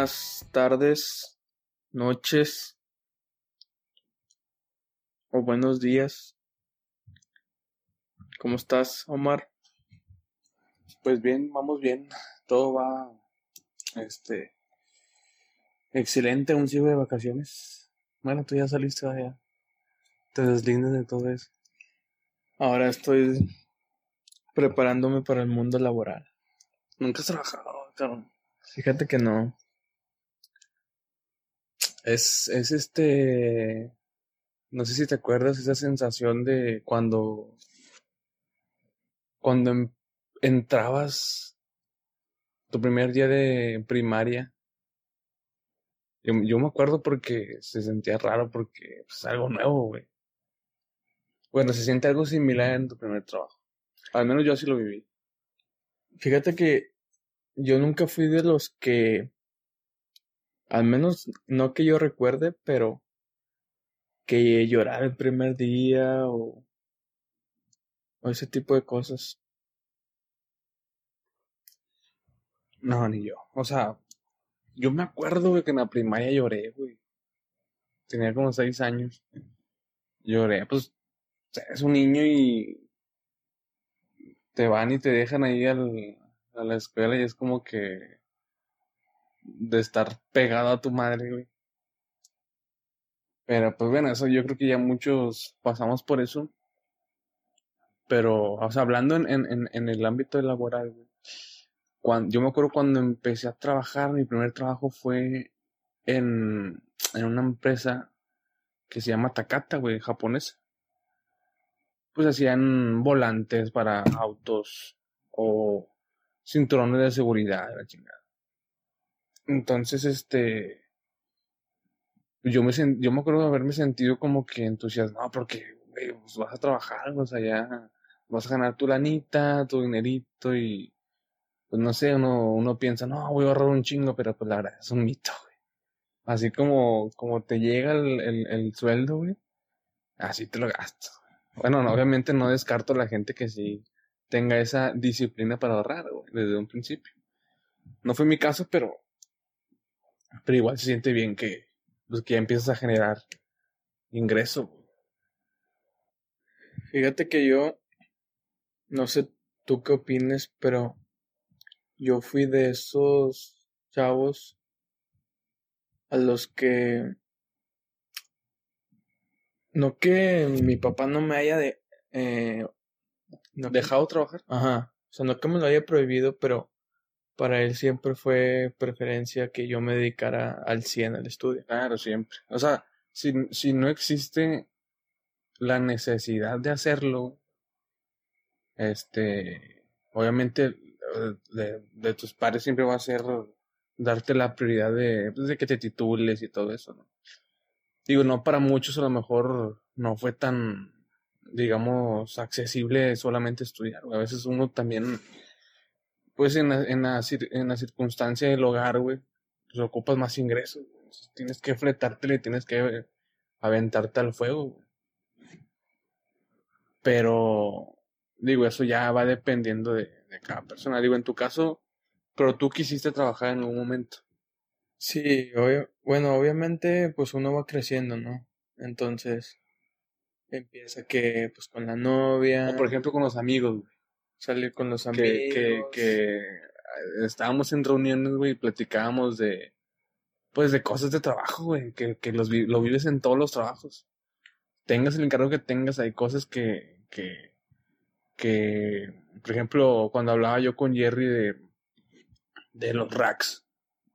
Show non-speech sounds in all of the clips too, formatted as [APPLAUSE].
Buenas tardes, noches o buenos días. ¿Cómo estás, Omar? Pues bien, vamos bien. Todo va este excelente, aún sigo de vacaciones. Bueno, tú ya saliste allá. Te deslindes de todo eso. Ahora estoy preparándome para el mundo laboral. Nunca has trabajado, cabrón. Fíjate que no. Es, es este. No sé si te acuerdas esa sensación de cuando. Cuando em- entrabas tu primer día de primaria. Yo, yo me acuerdo porque se sentía raro porque pues, es algo nuevo, güey. Bueno, se siente algo similar en tu primer trabajo. Al menos yo así lo viví. Fíjate que yo nunca fui de los que, al menos no que yo recuerde, pero que llorar el primer día o, o ese tipo de cosas. No, ni yo. O sea, yo me acuerdo, que en la primaria lloré, güey. Tenía como seis años. Lloré, pues, es un niño y te van y te dejan ahí al, a la escuela y es como que de estar pegado a tu madre, güey. Pero pues bueno, eso yo creo que ya muchos pasamos por eso. Pero, o sea, hablando en, en, en, el ámbito laboral. Cuando, yo me acuerdo cuando empecé a trabajar, mi primer trabajo fue en, en una empresa que se llama Takata, güey, japonesa. Pues hacían volantes para autos o cinturones de seguridad, la chingada. Entonces, este, yo me, sen- yo me acuerdo de haberme sentido como que entusiasmado porque, güey, pues vas a trabajar, o sea, ya vas a ganar tu lanita, tu dinerito y, pues no sé, uno, uno piensa, no, voy a ahorrar un chingo, pero pues la verdad es un mito, güey. Así como, como te llega el, el, el sueldo, güey, así te lo gastas. Bueno, no, obviamente no descarto a la gente que sí tenga esa disciplina para ahorrar, güey, desde un principio. No fue mi caso, pero, pero igual se siente bien que, pues, que ya empiezas a generar ingreso. Fíjate que yo, no sé tú qué opines, pero yo fui de esos chavos a los que, no que mi papá no me haya de, eh, no que- ¿Dejado trabajar? Ajá. O sea, no que me lo haya prohibido, pero para él siempre fue preferencia que yo me dedicara al 100 al estudio. Claro, siempre. O sea, si, si no existe la necesidad de hacerlo, este, obviamente eh, de, tus padres siempre va a ser darte la prioridad de, pues, de que te titules y todo eso, ¿no? Digo, no para muchos a lo mejor no fue tan, digamos, accesible solamente estudiar. A veces uno también, pues en la, en la, en la circunstancia del hogar, güey, pues ocupas más ingresos. güey. Tienes que fletártele, tienes que aventarte al fuego, güey. Pero, digo, eso ya va dependiendo de, de cada persona. Digo, en tu caso, pero tú quisiste trabajar en algún momento. Sí, obvio- bueno, obviamente pues uno va creciendo, ¿no? Entonces empieza que pues con la novia, O por ejemplo con los amigos, güey. Salir con los amigos. que, que estábamos en reuniones, güey, y platicábamos de, pues, de cosas de trabajo, güey, que, que los, lo vives en todos los trabajos. Tengas el encargo que tengas, hay cosas que, que, que, por ejemplo, cuando hablaba yo con Jerry de, de los racks,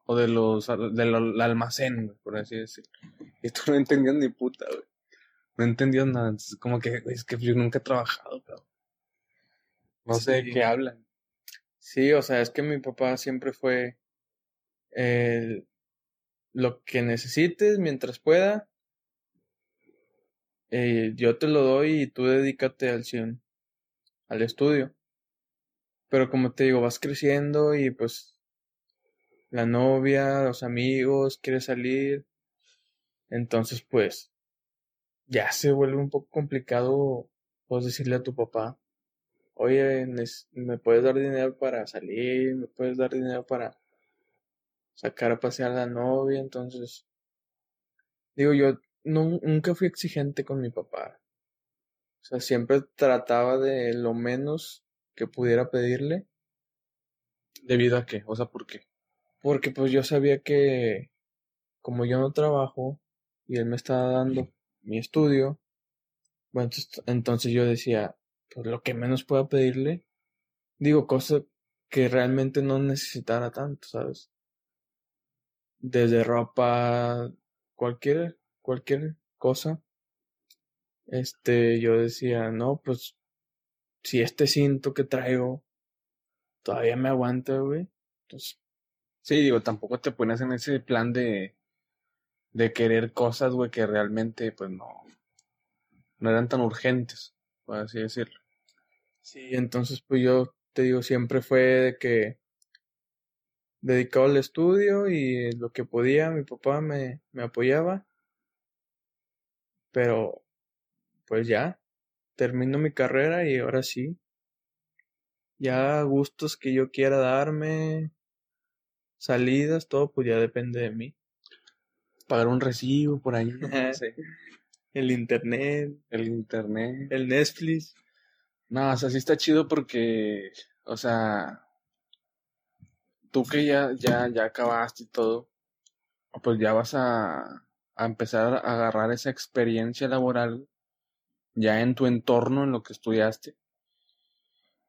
o de los, del almacén, güey, por así decirlo. Y tú no entendías ni puta, güey. No entendías nada. Entonces, como que, güey, es que yo nunca he trabajado, cabrón. No sé de qué hablan. Sí, o sea, es que mi papá siempre fue el, lo que necesites mientras pueda, eh, yo te lo doy y tú dedícate al 100 al estudio. Pero como te digo, vas creciendo y pues la novia, los amigos, quieres salir. Entonces, pues, ya se vuelve un poco complicado, pues, decirle a tu papá, oye, ¿me puedes dar dinero para salir? ¿Me puedes dar dinero para, sacar a pasear a la novia, entonces, digo, yo nunca fui exigente con mi papá. O sea, siempre trataba de lo menos que pudiera pedirle. ¿Debido a qué? O sea, ¿por qué? Porque pues yo sabía que como yo no trabajo y él me estaba dando mi estudio, bueno, entonces yo decía, pues lo que menos pueda pedirle, digo, cosas que realmente no necesitara tanto, ¿sabes? Desde ropa, cualquier, cualquier cosa. Este, yo decía, no, pues, si este cinto que traigo todavía me aguanta, güey. Entonces, sí, digo, tampoco te pones en ese plan de, de querer cosas, güey, que realmente, pues no, no eran tan urgentes, por así decirlo. Sí, entonces, pues yo te digo, siempre fue de que dedicado al estudio y lo que podía, mi papá me, me apoyaba. Pero, pues ya, termino mi carrera y ahora sí. Ya gustos que yo quiera darme, salidas, todo, pues ya depende de mí. Pagar un recibo por ahí. [LAUGHS] El internet. El internet. El Netflix. No, o sea, sí está chido porque, o sea, tú que ya, ya, ya acabaste y todo, pues ya vas a, a empezar a agarrar esa experiencia laboral ya en tu entorno, en lo que estudiaste.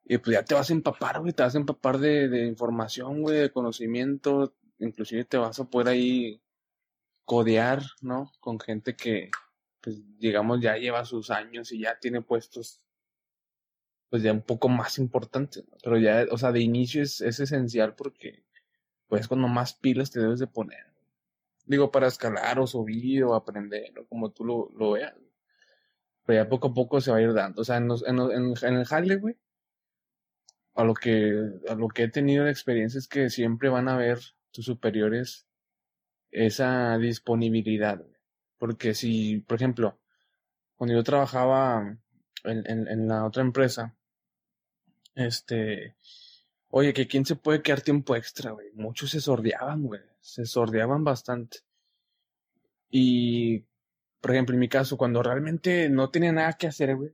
Y pues ya te vas a empapar, güey, te vas a empapar de, de información, güey, de conocimiento, inclusive te vas a poder ahí codear, ¿no? Con gente que, pues digamos, ya lleva sus años y ya tiene puestos, pues ya un poco más importantes, pero ya, o sea, de inicio es, es esencial porque, pues cuando más pilas te debes de poner. Digo, para escalar o subir o aprender, o como tú lo, lo veas. Pero ya poco a poco se va a ir dando. O sea, en, en, en, el jale, a lo que, a lo que he tenido de experiencia es que siempre van a ver tus superiores esa disponibilidad. Porque si, por ejemplo, cuando yo trabajaba en, en, la otra empresa, este, oye, que quién se puede quedar tiempo extra, güey. Muchos se sordeaban, güey. Se sordeaban bastante. Y, por ejemplo, en mi caso, cuando realmente no tenía nada que hacer, güey,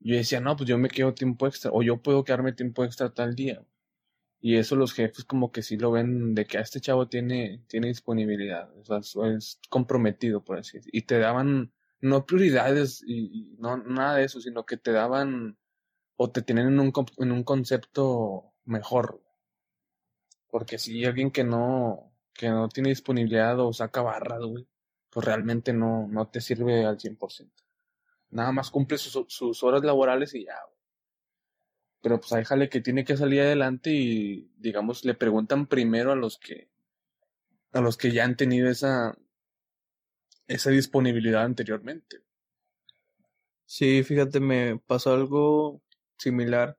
yo decía, no, pues yo me quedo tiempo extra, o yo puedo quedarme tiempo extra tal día. Y eso los jefes como que sí lo ven de que a este chavo tiene, tiene disponibilidad, o sea, es comprometido, por así. Y te daban, no prioridades y, no nada de eso, sino que te daban o te tienen en un, en un concepto mejor. Porque si alguien que no, que no tiene disponibilidad o saca barras, güey, pues realmente no, no te sirve al 100%. Nada más cumple sus, sus horas laborales y ya, güey pero pues hay jale que tiene que salir adelante y digamos le preguntan primero a los que a los que ya han tenido esa esa disponibilidad anteriormente. Sí, fíjate, me pasó algo similar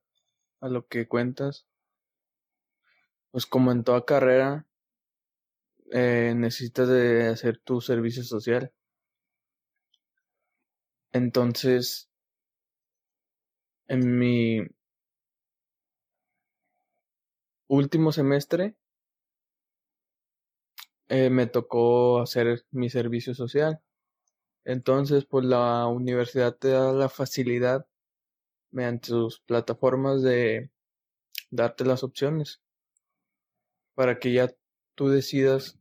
a lo que cuentas. Pues como en toda carrera, eh, necesitas de hacer tu servicio social. Entonces, en mi último semestre eh, me tocó hacer mi servicio social. Entonces, pues la universidad te da la facilidad mediante sus plataformas de darte las opciones para que ya tú decidas.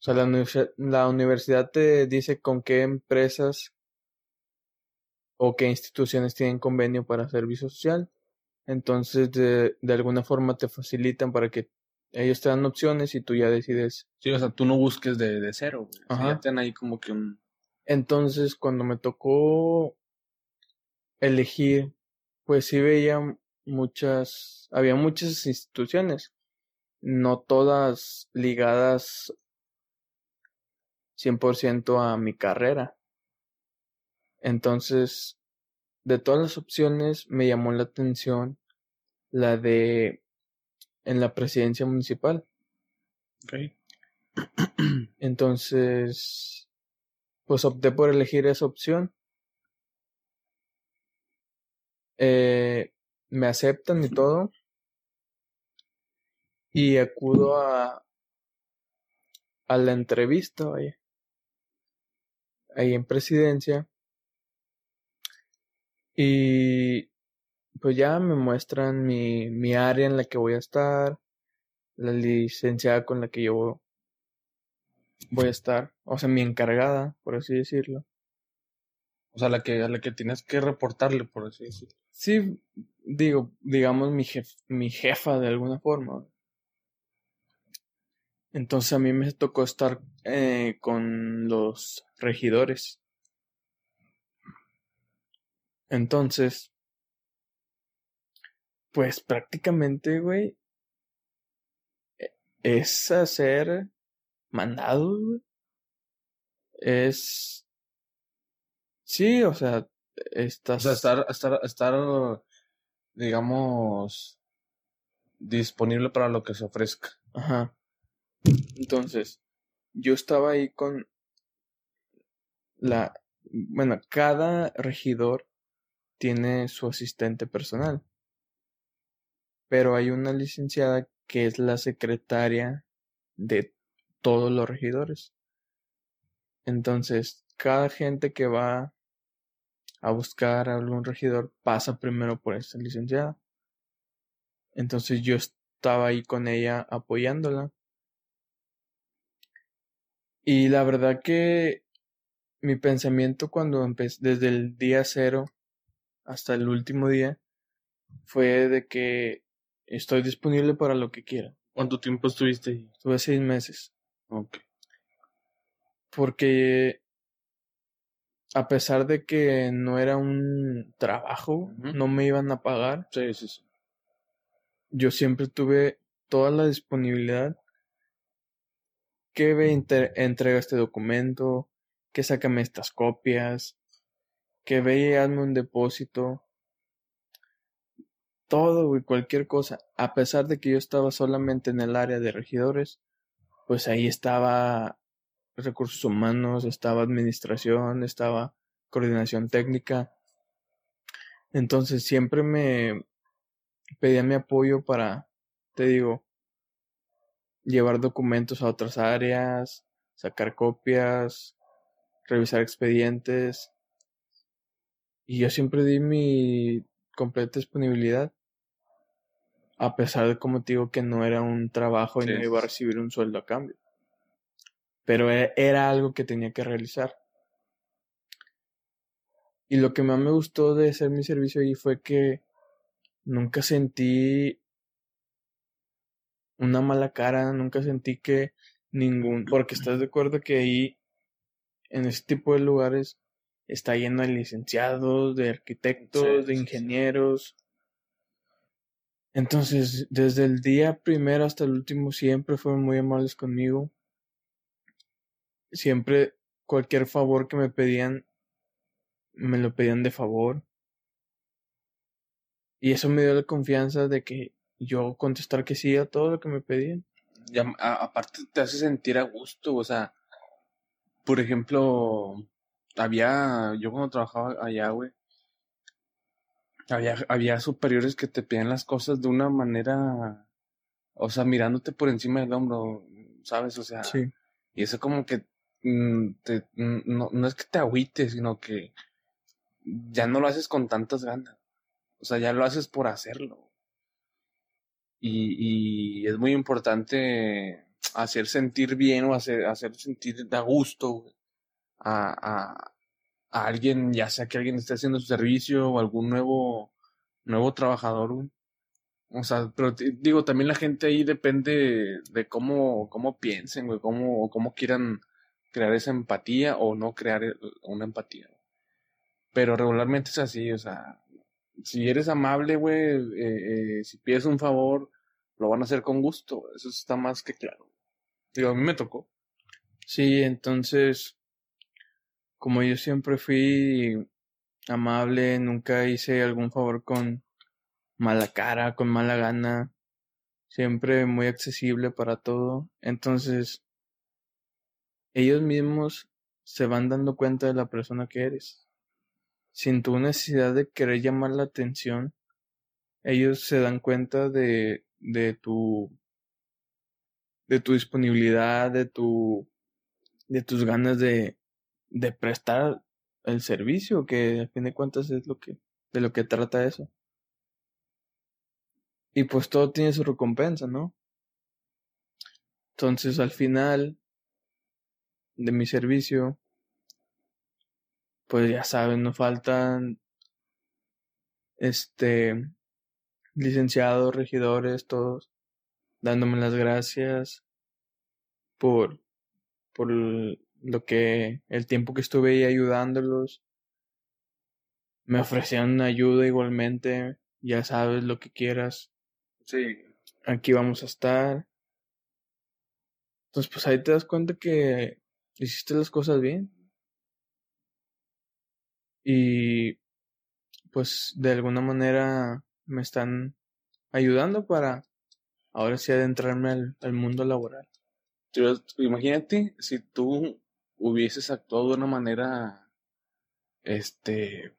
O sea, la, la universidad te dice con qué empresas o qué instituciones tienen convenio para servicio social entonces, de, de alguna forma te facilitan para que ellos te dan opciones y tú ya decides. Sí, o sea, tú no busques de, de cero, ya te ahí como que un... Entonces, cuando me tocó elegir, pues sí veía muchas, había muchas instituciones, no todas ligadas 100% a mi carrera. Entonces, de todas las opciones me llamó la atención la de en la presidencia municipal. Okay. [CLEARS THROAT] Entonces, pues opté por elegir esa opción. Eh, me aceptan y todo. Y acudo a, a la entrevista, vaya. Ahí en presidencia. Y pues ya me muestran mi, mi área en la que voy a estar, la licenciada con la que yo voy a estar, o sea, mi encargada, por así decirlo. O sea, la que, a la que tienes que reportarle, por así decirlo. Sí, digo, digamos mi, jef, mi jefa de alguna forma. Entonces a mí me tocó estar eh, con los regidores. Entonces, pues prácticamente, güey, e, es hacer mandados, güey. Es... Sí, o sea, estás... O sea, estar, estar, estar, digamos, disponible para lo que se ofrezca. Ajá. Entonces, yo estaba ahí con la... Bueno, cada regidor tiene su asistente personal. Pero hay una licenciada que es la secretaria de todos los regidores. Entonces, cada gente que va a buscar a algún regidor pasa primero por esta licenciada. Entonces yo estaba ahí con ella apoyándola. Y la verdad que mi pensamiento cuando empecé, desde el día cero hasta el último día, fue de que estoy disponible para lo que quiera. ¿Cuánto tiempo estuviste ahí? Estuve seis meses. Ok. Porque a pesar de que no era un trabajo, no me iban a pagar. Sí, sí, sí. Yo siempre tuve toda la disponibilidad. Que ve entrega este documento, que sácame estas copias, que ve y hazme un depósito. Todo, y cualquier cosa. A pesar de que yo estaba solamente en el área de regidores, pues ahí estaba recursos humanos, estaba administración, estaba coordinación técnica. Entonces siempre me pedía mi apoyo para, te digo, llevar documentos a otras áreas, sacar copias, revisar expedientes. Y yo siempre di mi completa disponibilidad. A pesar de, como te digo, que no era un trabajo y no iba a recibir un sueldo a cambio pero e, era algo que tenía que realizar. Y lo que más me gustó de hacer mi servicio ahí fue que nunca sentí una mala cara, nunca sentí que ningún, porque estás de acuerdo que ahí, en ese tipo de lugares, está lleno de licenciados, de arquitectos, de ingenieros. Entonces, desde el día primero hasta el último, siempre fueron muy amables conmigo siempre cualquier favor que me pedían, me lo pedían de favor. Y eso me dio la confianza de que yo contestar que sí a todo lo que me pedían. Y aparte te hace sentir a gusto, o sea, por ejemplo, había, yo cuando trabajaba allá, güey, había, había superiores que te pedían las cosas de una manera, o sea, mirándote por encima del hombro, ¿sabes? O sea, sí. y eso como que Mm, mm, no, no es que te agüites, sino que ya no lo haces con tantas ganas. O sea, ya lo haces por hacerlo. Y, y es muy importante hacer sentir bien o hacer, hacer sentir a gusto a, a, alguien, ya sea que alguien esté haciendo su servicio o algún nuevo, nuevo trabajador. O sea, pero digo, también la gente ahí depende de cómo, cómo piensen, güey, cómo, cómo quieran crear esa empatía o no crear una empatía. Pero regularmente es así, o sea, si eres amable, güey, eh, eh, si pides un favor, lo van a hacer con gusto, eso está más que claro. Digo, a mí me tocó. Sí, entonces, como yo siempre fui amable, nunca hice algún favor con mala cara, con mala gana, siempre muy accesible para todo. Entonces, ellos mismos se van dando cuenta de la persona que eres. Sin tu necesidad de querer llamar la atención, ellos se dan cuenta de, tu de tu disponibilidad, de tu, de tus ganas de, de prestar el servicio, que a fin de cuentas es lo que, de lo que trata eso. Y pues todo tiene su recompensa, ¿no? Entonces al final de mi servicio, pues ya saben, no faltan este licenciados, regidores, todos dándome las gracias por por lo que el tiempo que estuve ahí ayudándolos me ofrecían ayuda igualmente, ya sabes lo que quieras. Sí. Aquí vamos a estar. Entonces, pues ahí te das cuenta que hiciste las cosas bien. Y pues de alguna manera me están ayudando para ahora sí adentrarme al, al mundo laboral. Imagínate si tú hubieses actuado de una manera, este,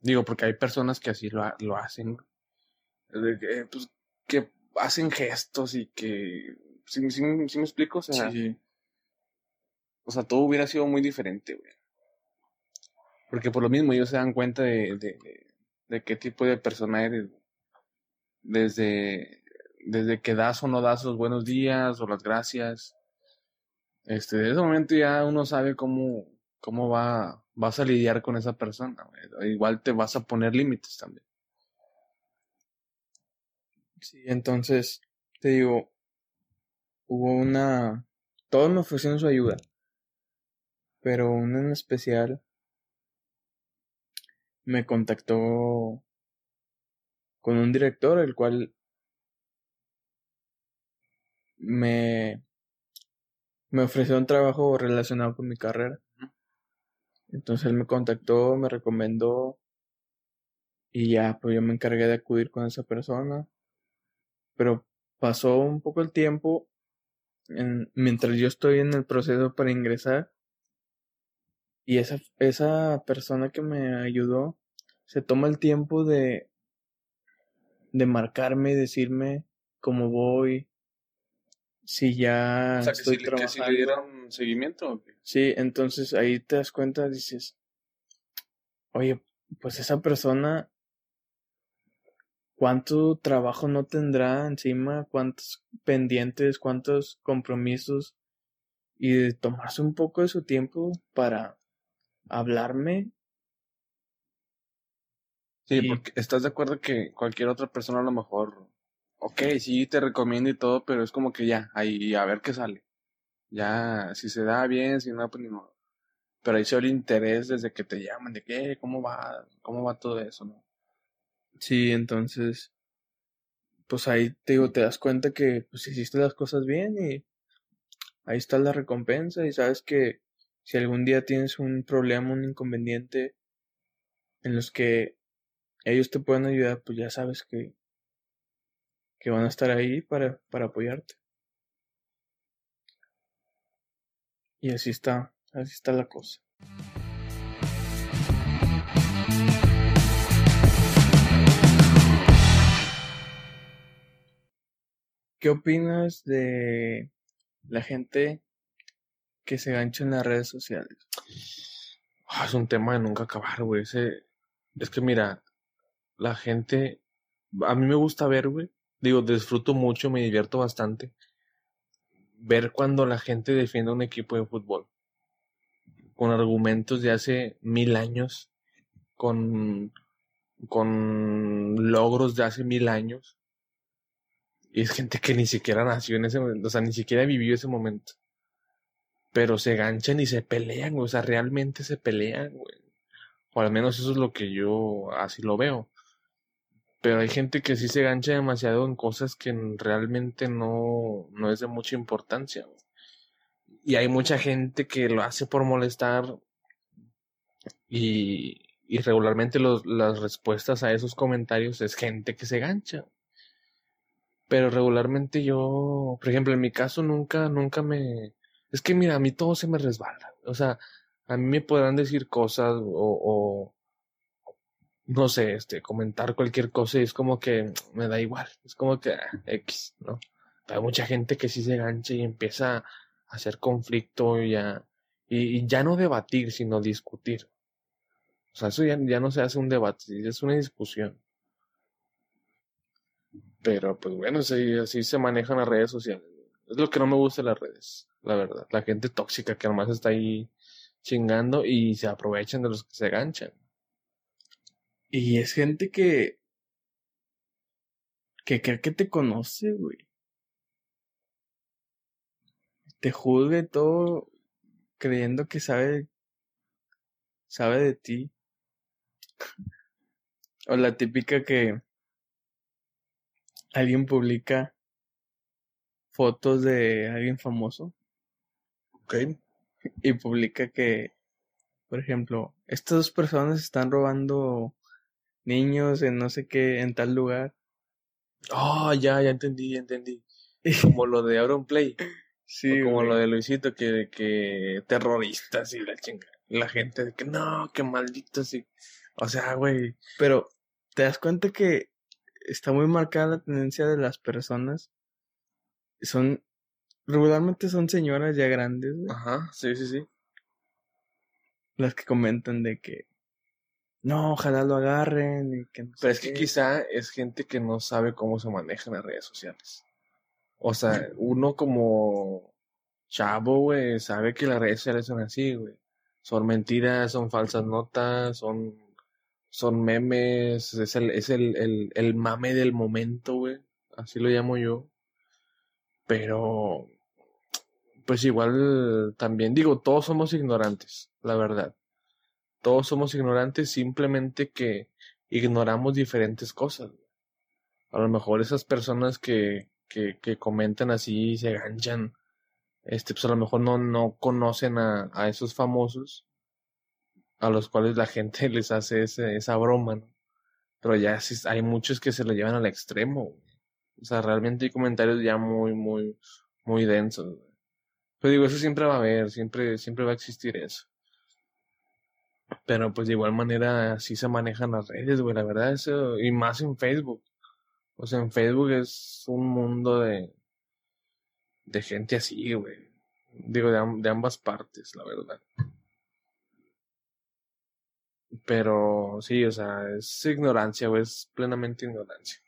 digo, porque hay personas que así lo, lo hacen, que, pues, que hacen gestos y que, ¿sí, me explico? O sea, o sea, todo hubiera sido muy diferente, güey. Porque por lo mismo ellos se dan cuenta de, de, de, qué tipo de persona eres. Desde, desde que das o no das los buenos días o las gracias. Este, de ese momento ya uno sabe cómo, cómo va, vas a lidiar con esa persona. Igual te vas a poner límites también. Sí, entonces, te digo, hubo una... Todos me ofrecieron su ayuda, pero uno en especial me contactó con un director, el cual me, me ofreció un trabajo relacionado con mi carrera. Entonces él me contactó, me recomendó y ya, pues yo me encargué de acudir con esa persona. Pero pasó un poco el tiempo en, mientras yo estoy en el proceso para ingresar y esa, esa persona que me ayudó se toma el tiempo de, de marcarme y decirme cómo voy, si ya estoy trabajando. Que le dieron seguimiento. Sí, entonces ahí te das cuenta, dices, oye, pues esa persona, ¿cuánto trabajo no tendrá encima? ¿Cuántos pendientes? ¿Cuántos compromisos? Y de tomarse un poco de su tiempo para hablarme. Sí, porque estás de acuerdo que cualquier otra persona a lo mejor ok, sí, te recomiendo y todo, pero es como que ya, ahí a ver qué sale. Ya, si se da bien, si no, pues ni modo. Pero ahí se el interés desde que te llaman, de qué, cómo va, cómo va todo eso, ¿no? Sí, entonces, pues ahí te digo, te das cuenta que pues hiciste las cosas bien y ahí está la recompensa y sabes que si algún día tienes un problema, un inconveniente en los que ellos te pueden ayudar, pues ya sabes que que van a estar ahí para, para apoyarte. Y así está, así está la cosa. ¿Qué opinas de la gente que se gancha en las redes sociales? Ah, es un tema de nunca acabar, güey. Es que mira, la gente, a mí me gusta ver, güey, digo, disfruto mucho, me divierto bastante ver cuando la gente defiende un equipo de fútbol con argumentos de hace mil años, con, con logros de hace mil años. Y es gente que ni siquiera nació en ese momento, o sea, ni siquiera vivió ese momento. Pero se ganchan y se pelean, o sea, realmente se pelean. O al menos eso es lo que yo así lo veo. Pero hay gente que sí se gancha demasiado en cosas que realmente no, no es de mucha importancia. Y hay mucha gente que lo hace por molestar y, y regularmente las respuestas a esos comentarios es gente que se gancha. Pero regularmente yo, por ejemplo, en mi caso nunca, nunca me... Es que mira, a mí todo se me resbala. O sea, a mí me podrán decir cosas o no sé, este, comentar cualquier cosa y es como que me da igual, es como que ah, X, ¿no? hay mucha gente que sí se gancha y empieza a hacer conflicto y, a, y, ya no debatir, sino discutir. O sea, eso ya, ya no se hace un debate, es una discusión. Pero pues bueno, así, así se manejan las redes sociales. Es lo que no me gusta de las redes, la verdad. La gente tóxica que nomás está ahí chingando y se aprovechan de los que se ganchan. Y es gente que. que cree que te conoce, güey. Te juzgue todo creyendo que sabe. sabe de ti. [LAUGHS] o la típica que. alguien publica fotos de alguien famoso. Ok. Y publica que, por ejemplo, estas dos personas están robando niños en no sé qué, en tal lugar. Oh, ya, ya entendí, ya entendí. [LAUGHS] Como lo de Auron Play. Sí. O como lo de Luisito, que, que terroristas y la chinga. La gente de que no, que malditos y. O sea, güey. Pero, ¿te das cuenta que está muy marcada la tendencia de las personas? Son. Regularmente son señoras ya grandes, güey. Ajá, sí, sí, sí. Las que comentan de que no, ojalá lo agarren. Y que Pero es que quizá es gente que no sabe cómo se manejan las redes sociales. O sea, [LAUGHS] uno como chavo, güey, sabe que las redes sociales son así, güey. Son mentiras, son falsas notas, son, son memes, es el, es el, el, el mame del momento, güey. Así lo llamo yo. Pero, pues igual también digo, todos somos ignorantes, la verdad todos somos ignorantes, simplemente que ignoramos diferentes cosas. A lo mejor esas personas que, que, comentan así y se ganchan, este, pues a lo mejor no, no conocen a, a esos famosos a los cuales la gente [LAUGHS] les hace ese, esa broma. Pero ya hay muchos que se lo llevan al extremo. O sea, realmente hay comentarios ya muy, muy, muy densos. Pero digo, eso siempre va a haber, siempre, siempre va a existir eso. Pero pues de igual manera así se manejan las redes, güey, la verdad, eso, y más en Facebook. O sea, en Facebook es un mundo de, de gente así, güey. Digo, de, de ambas partes, la verdad. Pero sí, o sea, es ignorancia, güey, es plenamente ignorancia.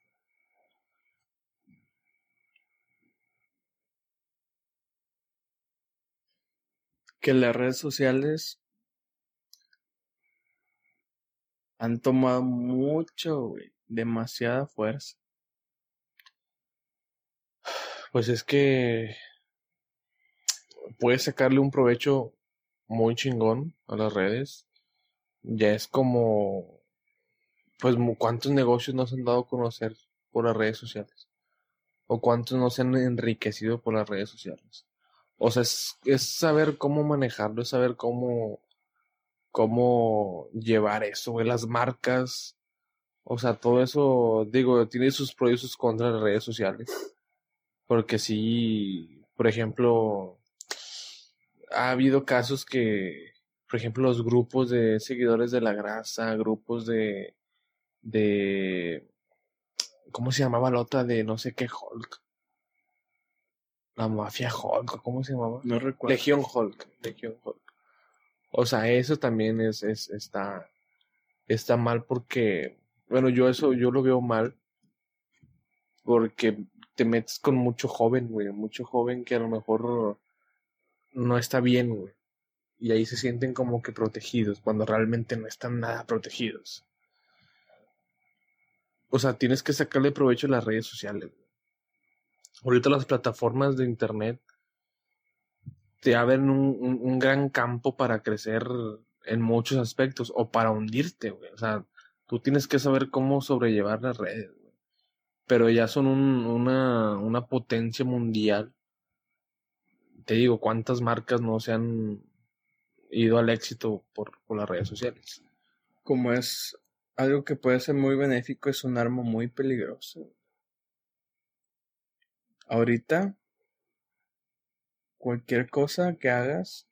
Que las redes sociales han tomado mucho, güey, demasiada fuerza. Pues es que puedes sacarle un provecho muy chingón a las redes. Ya es como, pues, cuántos negocios nos han dado a conocer por las redes sociales. O cuántos nos han enriquecido por las redes sociales. O sea, es, es saber cómo manejarlo, es saber cómo cómo llevar eso, güey, las marcas, o sea, todo eso, digo, tiene sus pros y sus contras las redes sociales. Porque sí, por ejemplo, ha habido casos que, por ejemplo, los grupos de seguidores de la grasa, grupos de, de, ¿cómo se llamaba la otra de no sé qué Hulk? La mafia Hulk, ¿cómo se llamaba? No recuerdo. Legión Hulk, Legión Hulk. O sea, eso también es, es, está, está mal porque, bueno, yo eso, yo lo veo mal porque te metes con mucho joven, güey, mucho joven que a lo mejor no está bien, güey. Y ahí se sienten como que protegidos, cuando realmente no están nada protegidos. O sea, tienes que sacarle provecho a las redes sociales. Ahorita las plataformas de internet te abren un, un, gran campo para crecer en muchos aspectos o para hundirte, güey. O sea, tú tienes que saber cómo sobrellevar las redes. Pero ya son un, una, una potencia mundial. Te digo, ¿cuántas marcas no se han ido al éxito por, por las redes sociales? Como es algo que puede ser muy benéfico, es un arma muy peligroso. Ahorita cualquier cosa que hagas,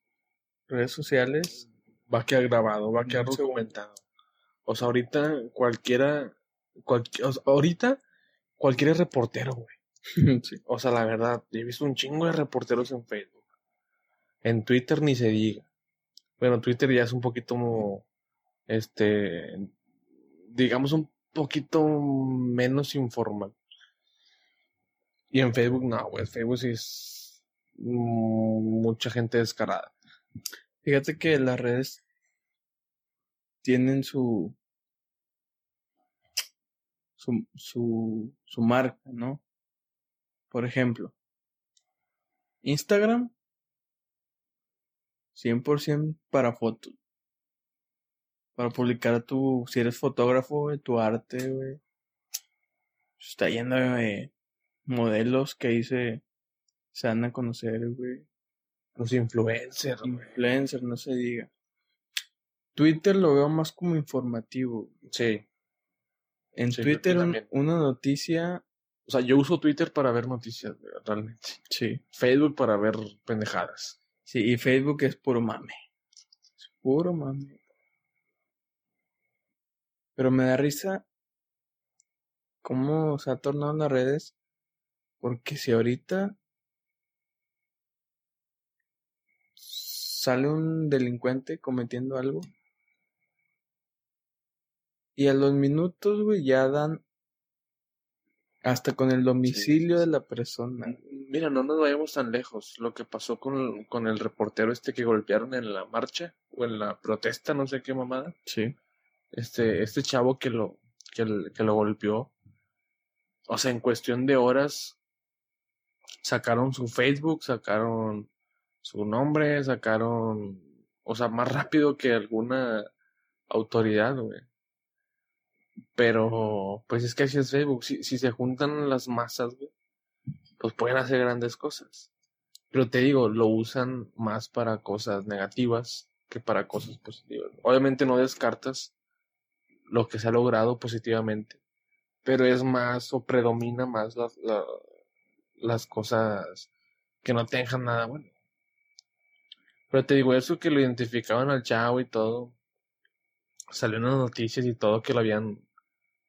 redes sociales, va a quedar grabado, va a quedar documentado. O sea, ahorita cualquiera, ahorita cualquier reportero, güey. [LAUGHS] sí. O sea, la verdad, he visto un chingo de reporteros en Facebook. En Twitter ni se diga. Bueno, Twitter ya es un poquito como, este, digamos un poquito menos informal. Y en Facebook no, güey. Facebook sí es mucha gente descarada. Fíjate que las redes tienen su su, su, marca, ¿no? Por ejemplo, Instagram, 100% para fotos. Para publicar tu, si eres fotógrafo, tu arte. Está lleno de modelos que ahí se, dan a conocer, güey. Los influencers. Influencers, no se diga. Twitter lo veo más como informativo. Sí. En Sí, Twitter un- una noticia, O sea, yo uso Twitter para ver noticias, güey, realmente. sí. Facebook para ver pendejadas. Sí, y Facebook es puro mame. Es puro mame. Pero me da risa cómo se ha tornado las redes. Porque si ahorita sale un delincuente cometiendo algo. Y a los minutos, güey, ya dan hasta con el domicilio de la persona. Mira, no nos vayamos tan lejos. Lo que pasó con el, con el reportero este que golpearon en la marcha o en la protesta, no sé qué mamada. Sí. Este, este chavo que lo, que, que lo golpeó. O sea, en cuestión de horas sacaron su Facebook, sacaron su nombre, sacaron, o sea, más rápido que alguna autoridad, güey. Pero, pues es que así es Facebook. Si, si se juntan las masas, güey, pues pueden hacer grandes cosas. Pero te digo, lo usan más para cosas negativas que para cosas positivas. Obviamente no descartas lo que se ha logrado positivamente, pero es más o predomina más las, la- las cosas que no te dejan nada bueno. Pero te digo, eso que lo identificaban al chavo y todo, salió en las noticias y todo que lo habían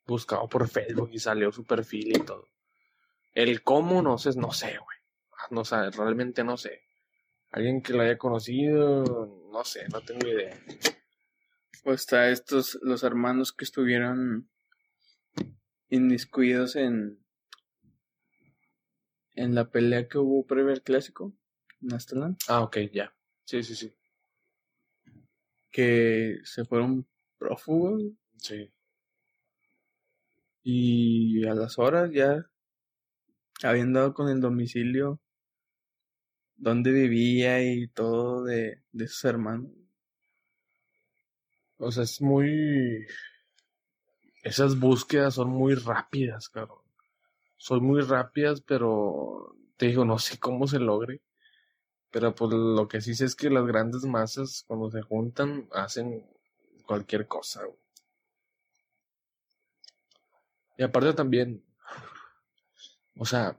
buscado por Facebook y salió su perfil y todo. El cómo, no sé, no sé, güey. No sé, realmente no sé. Alguien que lo haya conocido, no sé, no tengo idea. Pues está estos, los hermanos que estuvieron inmiscuidos en, en la pelea que hubo previa al clásico, en Aztlán, Ah, ok, ya. Sí, sí, sí. que se fueron prófugos Sí. y a las horas ya habían dado con el domicilio donde vivía y todo de, de sus hermanos. O sea, es muy... Esas búsquedas son muy rápidas, cabrón. Son muy rápidas, pero te digo, no sé cómo se logre. Pero pues lo que sí sé es que las grandes masas, cuando se juntan, hacen cualquier cosa. Y aparte también, o sea,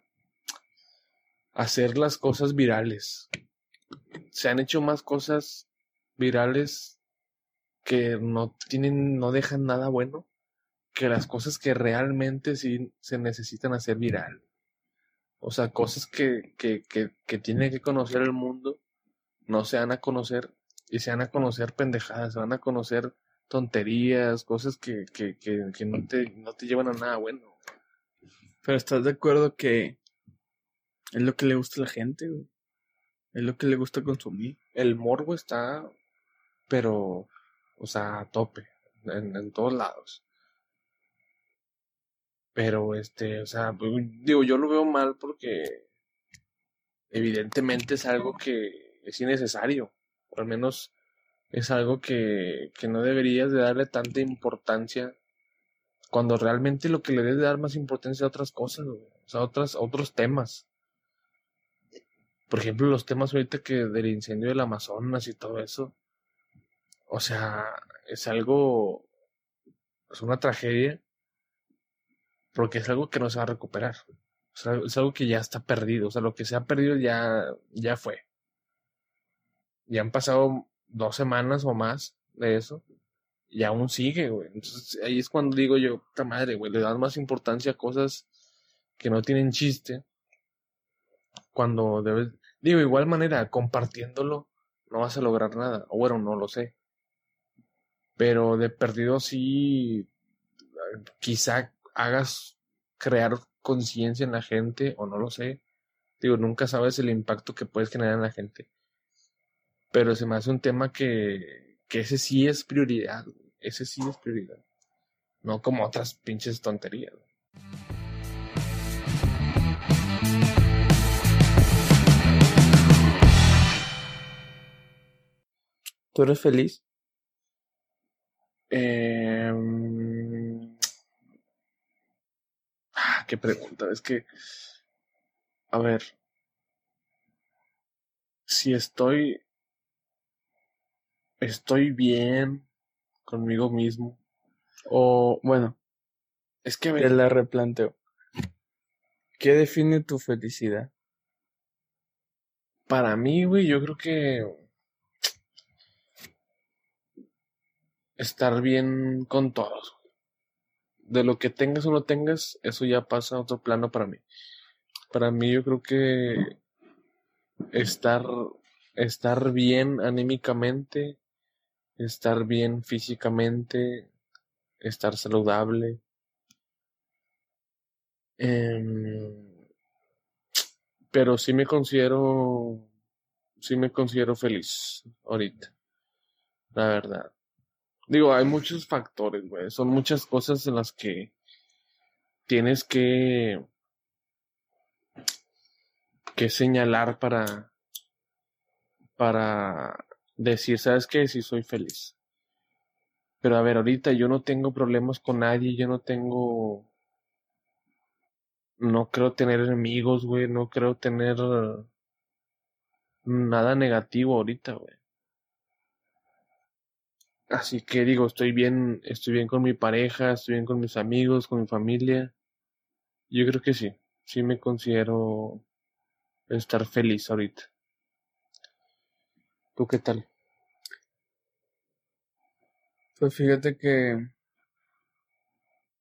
hacer las cosas virales. Se han hecho más cosas virales que no tienen, no dejan nada bueno que las cosas que realmente sí se necesitan hacer viral. O sea, cosas que, que, que, que tiene que conocer el mundo, no se van a conocer, y se van a conocer pendejadas, se van a conocer tonterías, cosas que, que, que, que no, te, no te llevan a nada bueno. Pero estás de acuerdo que es lo que le gusta a la gente, güey. Es lo que le gusta consumir. El morbo está, pero, o sea, a tope, en, en todos lados. Pero, este, o sea, pues, digo, yo lo veo mal porque evidentemente es algo que es innecesario. O al menos es algo que, que no deberías de darle tanta importancia cuando realmente lo que le debes de dar más importancia a otras cosas, o sea, otras, otros temas. Por ejemplo, los temas ahorita que del incendio del Amazonas y todo eso. O sea, es algo, es una tragedia, porque es algo que no se va a recuperar. Es algo que ya está perdido. O sea, lo que se ha perdido ya, ya fue. Ya han pasado dos semanas o más de eso. Y aún sigue, güey. Entonces ahí es cuando digo yo, puta madre, güey, le das más importancia a cosas que no tienen chiste, cuando debes, digo, igual manera, compartiéndolo, no vas a lograr nada, o bueno, no lo sé, pero de perdido sí, quizá hagas crear conciencia en la gente, o no lo sé, digo, nunca sabes el impacto que puedes generar en la gente, pero se me hace un tema que, que ese sí es prioridad, ese sí es prioridad. No como otras pinches tonterías. ¿Tú eres feliz? Eh... qué pregunta. Es que, a ver, si estoy, estoy bien conmigo mismo, o, bueno, es que me... Te la replanteo. ¿Qué define tu felicidad? Para mí, güey, yo creo que estar bien con todos. De lo que tengas o no tengas, eso ya pasa a otro plano para mí. Para mí yo creo que estar, estar bien anímicamente, estar bien físicamente, estar saludable. Em, pero sí me considero, sí me considero feliz ahorita, la verdad. Digo, hay muchos factores, güey. Son muchas cosas en las que tienes que que señalar para para decir, ¿sabes qué? Si soy feliz. Pero a ver, ahorita yo no tengo problemas con nadie, yo no tengo. No creo tener enemigos, güey, no creo tener nada negativo ahorita, güey. Así que digo, estoy bien, estoy bien con mi pareja, estoy bien con mis amigos, con mi familia. Yo creo que sí, sí me considero estar feliz ahorita. ¿Tú qué tal? Pues fíjate que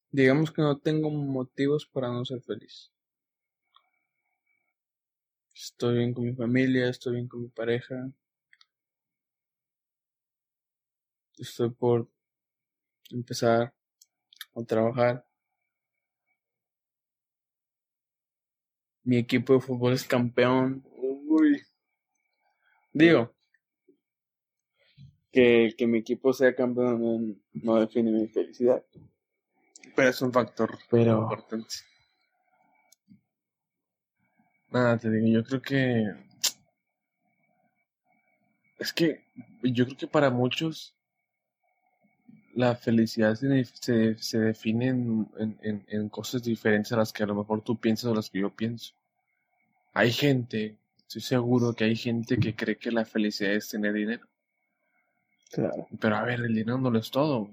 digamos que no tengo motivos para no ser feliz. Estoy bien con mi familia, estoy bien con mi pareja. Estoy por empezar a trabajar. Mi equipo de fútbol es campeón. Uy. Digo, que, que mi equipo sea campeón no, define mi felicidad. Pero es un factor Pero... importante. Nada, te digo, yo creo que. Es que yo creo que para muchos la felicidad se, se, se define en, en, en, cosas diferentes a las que a lo mejor tú piensas o las que yo pienso. Hay gente, estoy seguro que hay gente que cree que la felicidad es tener dinero. Claro. Pero a ver, el dinero no lo es todo.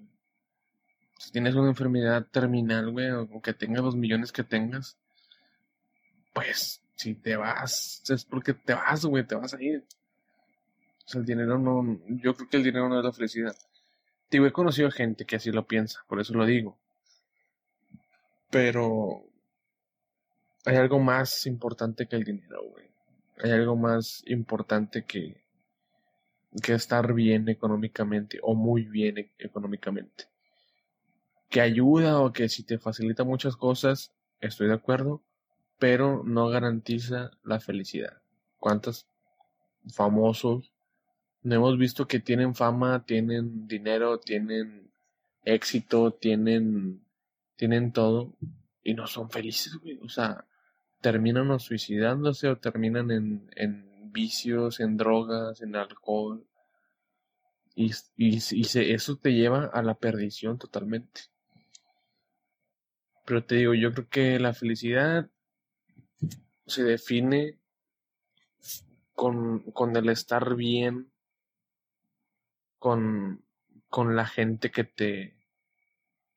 Si tienes una enfermedad terminal, güey, o que tengas los millones que tengas, pues si te vas, es porque te vas, güey, te vas a ir. O sea, el dinero no, yo creo que el dinero no es la felicidad. Digo, he conocido gente que así lo piensa, por eso lo digo. Pero hay algo más importante que el dinero, güey. Hay algo más importante que, que estar bien económicamente o muy bien e-, económicamente. Que ayuda o que si te facilita muchas cosas, estoy de acuerdo, pero no garantiza la felicidad. ¿Cuántos famosos hemos visto que tienen fama, tienen dinero, tienen éxito, tienen tienen todo y no son felices, güey? O sea, terminan o suicidándose o terminan en, en vicios, en drogas, en alcohol. Y, y, eso te lleva a la perdición totalmente. Pero te digo, yo creo que la felicidad se define con, con el estar bien con, con la gente que te,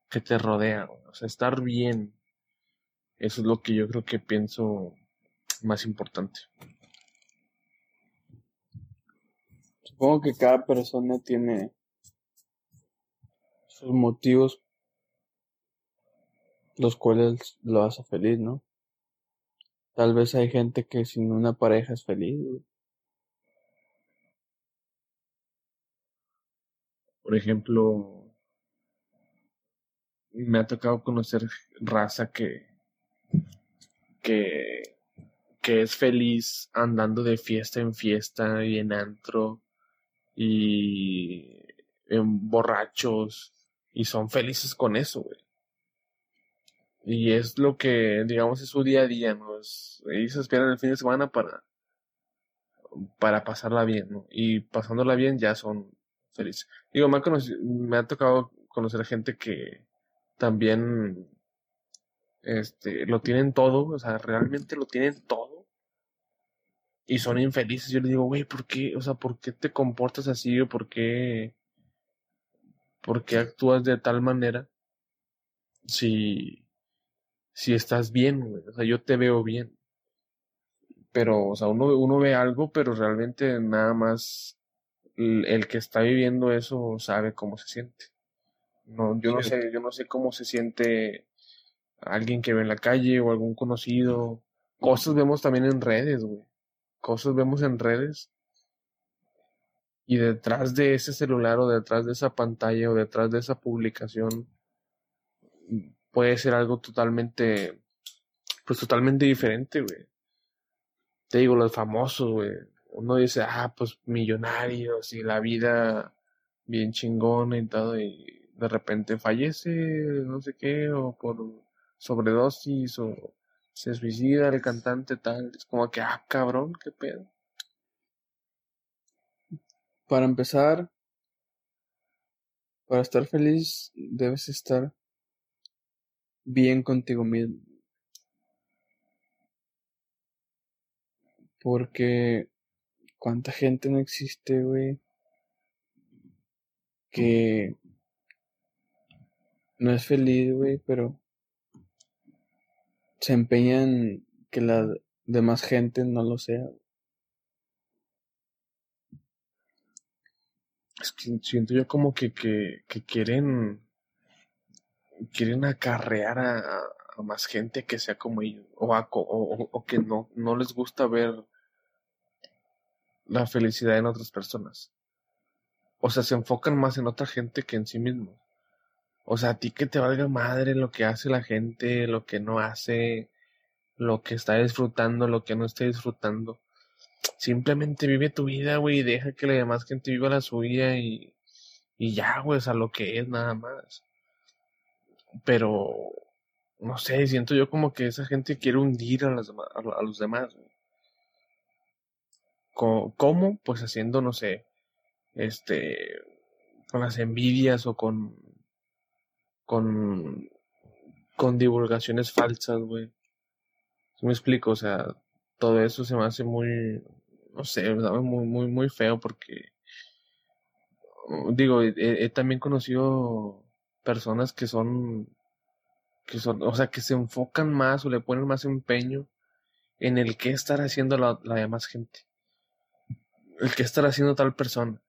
que te rodea. O sea, estar bien. Eso es lo que yo creo que pienso más importante. Supongo que cada persona tiene sus motivos los cuales lo hace feliz, ¿no? Tal vez hay gente que sin una pareja es feliz. Por ejemplo, me ha tocado conocer raza que, que, que es feliz andando de fiesta en fiesta y en antro y en borrachos y son felices con eso, güey. Y es lo que, digamos, es su día a día, ¿no? ellos esperan el fin de semana para, para pasarla bien, ¿no? Y pasándola bien ya son felices. Digo, me ha, me ha tocado conocer gente que también este, lo tienen todo, o sea, realmente lo tienen todo. Y son infelices. Yo les digo, güey, ¿por qué? O sea, ¿por qué te comportas así? ¿O por qué, por qué actúas de tal manera? Si, si estás bien. O sea, yo te veo bien. Pero, o sea, uno, uno ve algo, pero realmente nada más el, que está viviendo eso sabe cómo se siente. No, yo no sé, yo no sé cómo se siente alguien que ve en la calle o algún conocido. Cosas vemos también en redes, güey. Cosas vemos en redes. Y detrás de ese celular o detrás de esa pantalla o detrás de esa publicación puede ser algo totalmente, pues totalmente diferente, güey. Te digo, los famosos, güey. Uno dice, ah, pues millonarios y la vida bien chingona y todo, y de repente fallece, no sé qué, o por sobredosis, o se suicida el cantante tal. Es como que, ah, cabrón, qué pedo. Para empezar, para estar feliz debes estar bien contigo mismo. Porque cuánta gente no existe, güey, que no es feliz, güey, pero se empeñan que la demás gente no lo sea. Es que siento yo como que, que, que quieren quieren acarrear a, más gente que sea como ellos o, o, que no, no les gusta ver la felicidad en otras personas. O sea, se enfocan más en otra gente que en sí mismos. O sea, a ti que te valga madre lo que hace la gente, lo que no hace, lo que está disfrutando, lo que no está disfrutando. Simplemente vive tu vida, güey, y deja que la demás gente viva la suya y, y ya, güey, o lo que es nada más pero no sé, siento yo como que esa gente quiere hundir a, las, a, los demás. ¿Cómo? Pues haciendo, no sé, este, con las envidias o con, con, con divulgaciones falsas, güey. me explico? O sea, todo eso se me hace muy, no sé, muy, muy, muy feo porque, digo, he también conocido personas que son, que son, o sea, que se enfocan más o le ponen más empeño en el que estar haciendo la, demás gente. El que estar haciendo tal persona.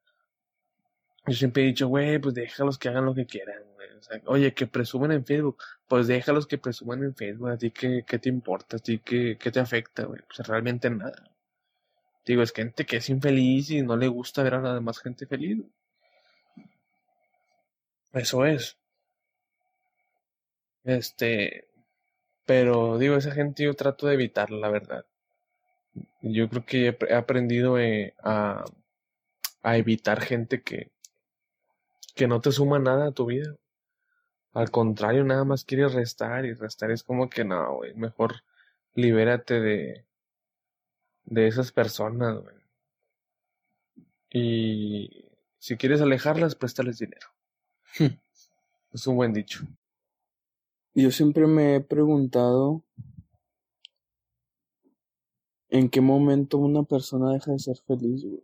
Yo siempre he dicho, güey, pues déjalos que hagan lo que quieran, oye, que presumen en Facebook, pues déjalos que presuman en Facebook, a ti qué, qué te importa, a ti qué, qué te afecta, pues realmente nada. Digo, es gente que es infeliz y no le gusta ver a la demás gente feliz. Eso es. Este, pero digo, esa gente yo trato de evitarla, la verdad. Yo creo que he aprendido eh, a, a evitar gente que, que no te suma nada a tu vida. Al contrario, nada más quiere restar y restar es como que no, güey, mejor libérate de, de esas personas, güey. Y si quieres alejarlas, préstales dinero. es un buen dicho. Yo siempre me he preguntado en qué momento una persona deja de ser feliz, güey.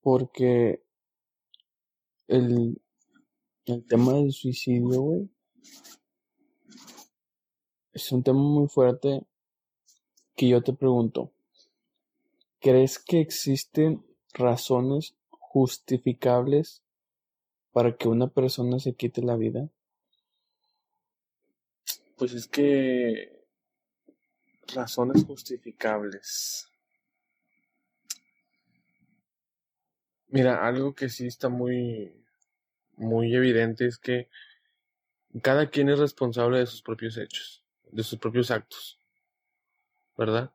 Porque el, el tema del suicidio, güey, es un tema muy fuerte que yo te pregunto, ¿crees que existen razones justificables para que una persona se quite la vida? Pues es que razones justificables. Mira, algo que sí está muy muy evidente es que cada quien es responsable de sus propios hechos, de sus propios actos. ¿Verdad?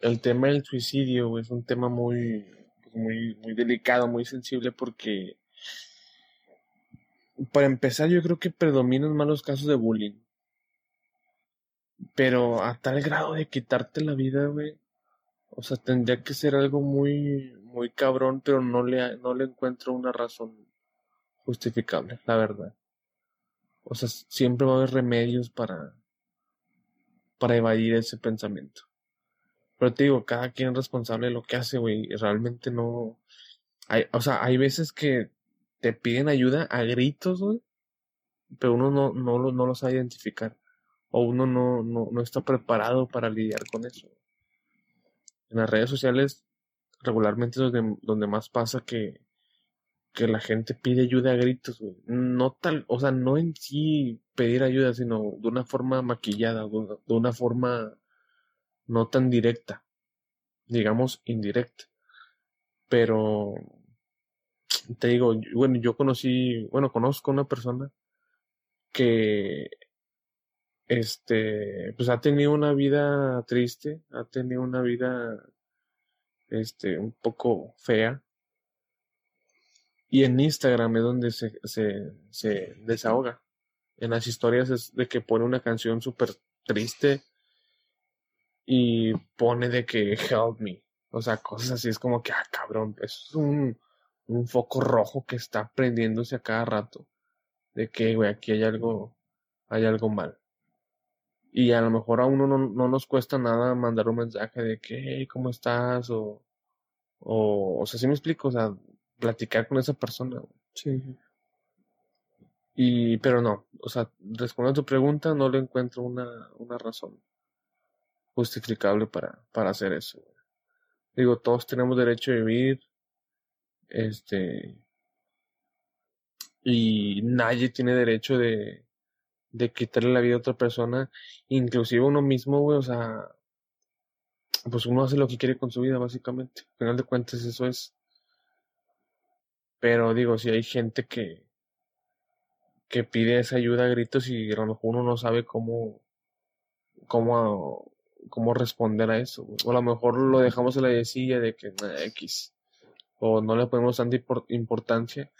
El tema del suicidio es un tema muy, pues, muy, muy delicado, muy sensible porque para empezar, yo creo que predominan más los casos de bullying. Pero a tal grado de quitarte la vida, güey. O sea, tendría que ser algo muy, muy cabrón, pero no le, no le encuentro una razón justificable, la verdad. O sea, siempre va a haber remedios para, para evadir ese pensamiento. Pero te digo, cada quien es responsable de lo que hace, güey. Realmente no. Hay, o sea, hay veces que te piden ayuda a gritos, güey. Pero uno no, no, no lo sabe identificar. O uno no, no, no está preparado para lidiar con eso. En las redes sociales, regularmente es donde, donde más pasa que, que la gente pide ayuda a gritos, güey. No tal, o sea, no en sí pedir ayuda, sino de una forma maquillada, de una forma no tan directa, digamos indirecta. Pero te digo, bueno, yo conocí, bueno, conozco una persona que este, pues ha tenido una vida triste, ha tenido una vida este un poco fea. Y en Instagram es donde se, se, se desahoga. En las historias es de que pone una canción súper triste y pone de que help me. O sea, cosas así es como que, ah, cabrón, es un, un foco rojo que está prendiéndose a cada rato. De que, güey, aquí hay algo, hay algo mal. Y a lo mejor a uno no, no nos cuesta nada mandar un mensaje de que, hey, ¿cómo estás? O, o, o sea, si me explico, o sea, platicar con esa persona. Sí. Y, pero no, o sea, respondiendo a tu pregunta, no le encuentro una, una razón justificable para, para hacer eso. Digo, todos tenemos derecho a vivir, este, y nadie tiene derecho de, de quitarle la vida a otra persona, inclusive uno mismo, güey, o sea, pues uno hace lo que quiere con su vida, básicamente. Al final de cuentas, eso es. Pero digo, si hay gente que, que pide esa ayuda a gritos y a lo mejor uno no sabe cómo, cómo, cómo responder a eso. O a lo mejor lo dejamos en la decilla de que X. O no le ponemos tanta importancia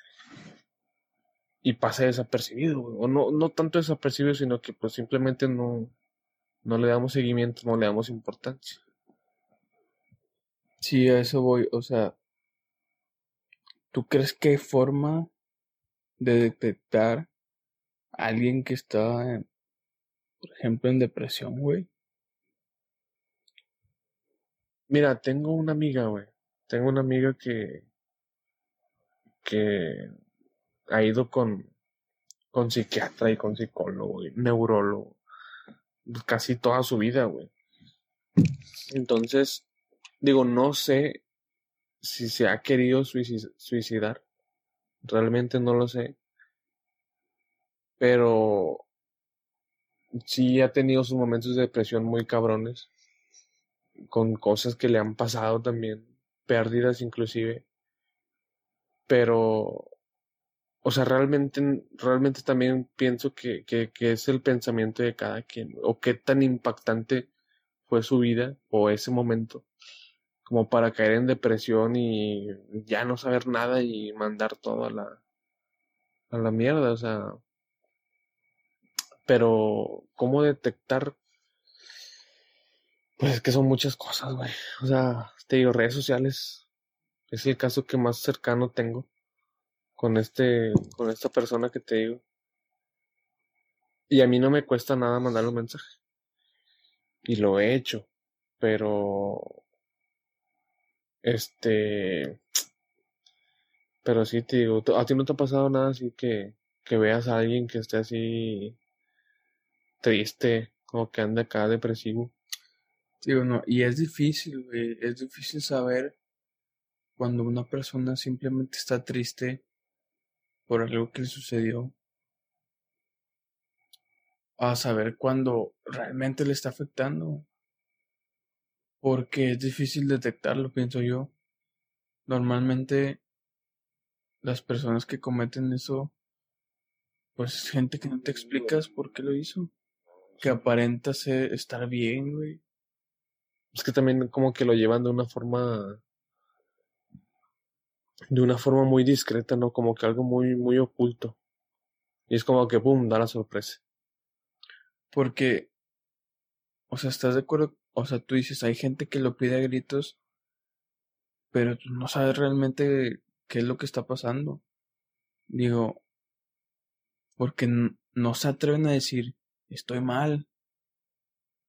y pasa desapercibido, o no, no tanto desapercibido, sino que pues simplemente no, no le damos seguimiento, no le damos importancia. Sí, a eso voy, o sea, ¿tú crees que hay forma de detectar a alguien que está, por ejemplo, en depresión, güey? Mira, tengo una amiga, güey. Tengo una amiga que, que ha ido con, con psiquiatra y con psicólogo y neurólogo casi toda su vida, güey. Entonces, digo, no sé si se ha querido suicidar. Realmente no lo sé. Pero sí ha tenido sus momentos de depresión muy cabrones. Con cosas que le han pasado también. Pérdidas inclusive. Pero o sea, realmente, realmente también pienso que, que, es el pensamiento de cada quien, o qué tan impactante fue su vida o ese momento, como para caer en depresión y ya no saber nada y mandar todo a la, la mierda, o sea. Pero, ¿cómo detectar? Pues es que son muchas cosas, güey. O sea, te digo, redes sociales es el caso que más cercano tengo con este, con esta persona que te digo. Y a mí no me cuesta nada mandarle un mensaje. Y lo he hecho. Pero. Este. Pero sí te digo, a ti no te ha pasado nada así que, que veas a alguien que esté así triste, como que anda acá depresivo. Digo, no, y es difícil, güey, es difícil saber cuando una persona simplemente está triste por algo que le sucedió. a saber cuándo realmente le está afectando. Porque es difícil detectarlo, pienso yo. Normalmente las personas que cometen eso, pues es gente que no te explicas por qué lo hizo. Que aparenta ser, estar bien, güey. Es que también como que lo llevan de una forma de una forma muy discreta, ¿no? Como que algo muy, muy oculto. Y es como que, ¡pum!, da la sorpresa. Porque, o sea, ¿estás de acuerdo? O sea, tú dices, hay gente que lo pide a gritos, pero tú no sabes realmente qué es lo que está pasando. Digo, porque no se atreven a decir, estoy mal,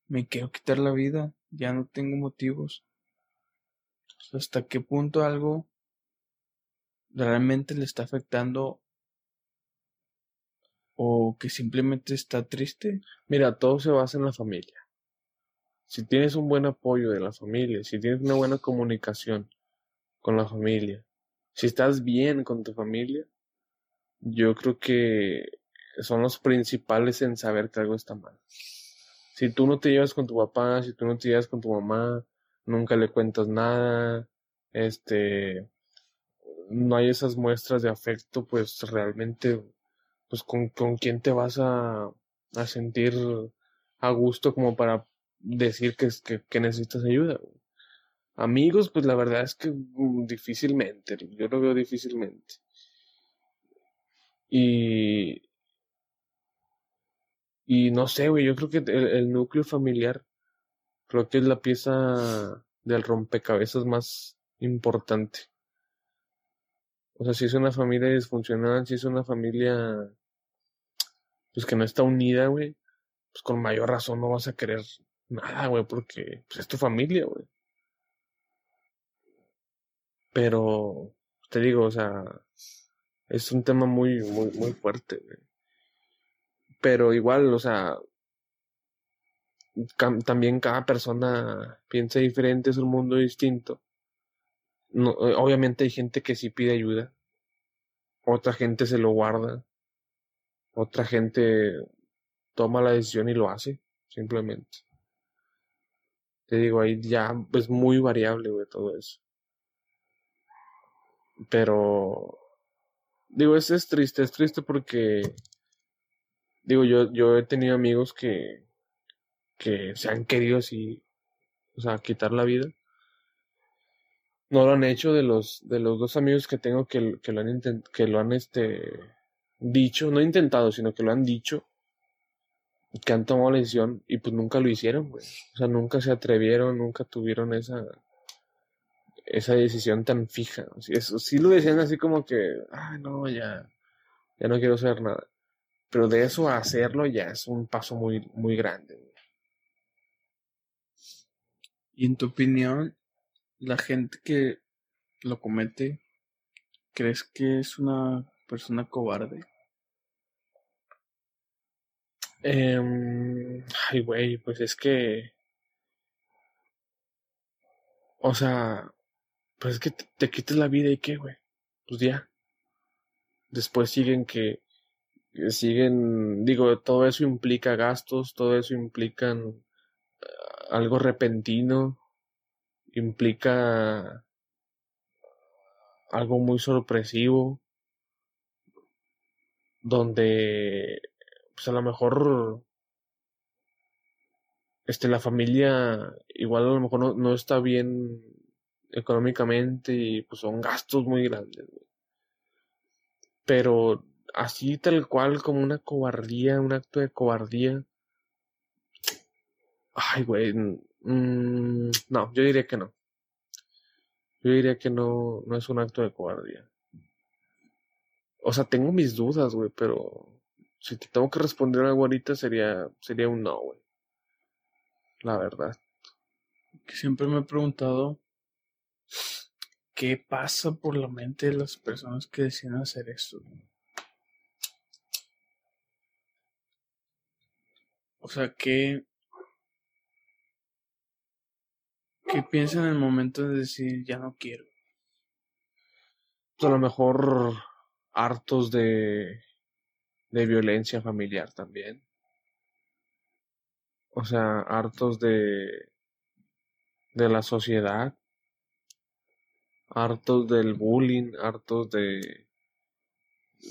me quiero quitar la vida, ya no tengo motivos. ¿Hasta qué punto algo realmente le está afectando o que simplemente está triste. Mira, todo se basa en la familia. Si tienes un buen apoyo de la familia, si tienes una buena comunicación con la familia, si estás bien con tu familia, yo creo que son los principales en saber que algo está mal. Si tú no te llevas con tu papá, si tú no te llevas con tu mamá, nunca le cuentas nada, este, no hay esas muestras de afecto, pues realmente, pues con, con quién te vas a, a sentir a gusto como para decir que, que, que necesitas ayuda. Amigos, pues la verdad es que mm, difícilmente, yo lo veo difícilmente. Y, y no sé, güey, yo creo que el, el, núcleo familiar creo que es la pieza del rompecabezas más importante. O sea, si es una familia disfuncional, si es una familia pues que no está unida, güey, pues con mayor razón no vas a querer nada, güey, porque pues, es tu familia, güey. Pero te digo, o sea, es un tema muy, muy, muy fuerte, güey. Pero igual, o sea, también cada persona piensa diferente, es un mundo distinto. No, eh, obviamente hay gente que sí pide ayuda. Otra gente se lo guarda. Otra gente toma la decisión y lo hace, simplemente. Te digo, ahí ya es muy variable, todo eso. Pero, digo, es, es triste, es triste porque, digo, yo, yo he tenido amigos que, que se han querido así, o sea, quitar la vida no lo han hecho de los de los dos amigos que tengo que, que lo han que lo han este dicho, no intentado, sino que lo han dicho, que han tomado la decisión y pues nunca lo hicieron, güey. O sea, nunca se atrevieron, nunca tuvieron esa esa decisión tan fija. Eso, sí lo decían así como que, ay, no, ya, ya no quiero hacer nada. Pero de eso a hacerlo ya es un paso muy, muy grande. Y en tu opinión, la gente que lo comete, ¿crees que es una persona cobarde? Eh, ay, güey, pues es que. O sea, pues es que te, te quites la vida y qué, güey. Pues ya. Después siguen que. Siguen. Digo, todo eso implica gastos, todo eso implica uh, algo repentino implica algo muy sorpresivo donde pues a lo mejor este la familia igual a lo mejor no, no está bien económicamente y pues son gastos muy grandes pero así tal cual como una cobardía un acto de cobardía ay güey Mm, no, yo diría que no. Yo diría que no, no es un acto de cobardía. O sea, tengo mis dudas, güey, pero si te tengo que responder algo ahorita sería, sería un no, güey. La verdad. Que siempre me he preguntado qué pasa por la mente de las personas que deciden hacer esto. O sea, ¿qué, ¿Qué piensan en el momento de decir ya no quiero? Pues a lo mejor hartos de, de violencia familiar también. o sea, hartos de, de la sociedad, hartos del bullying, hartos de,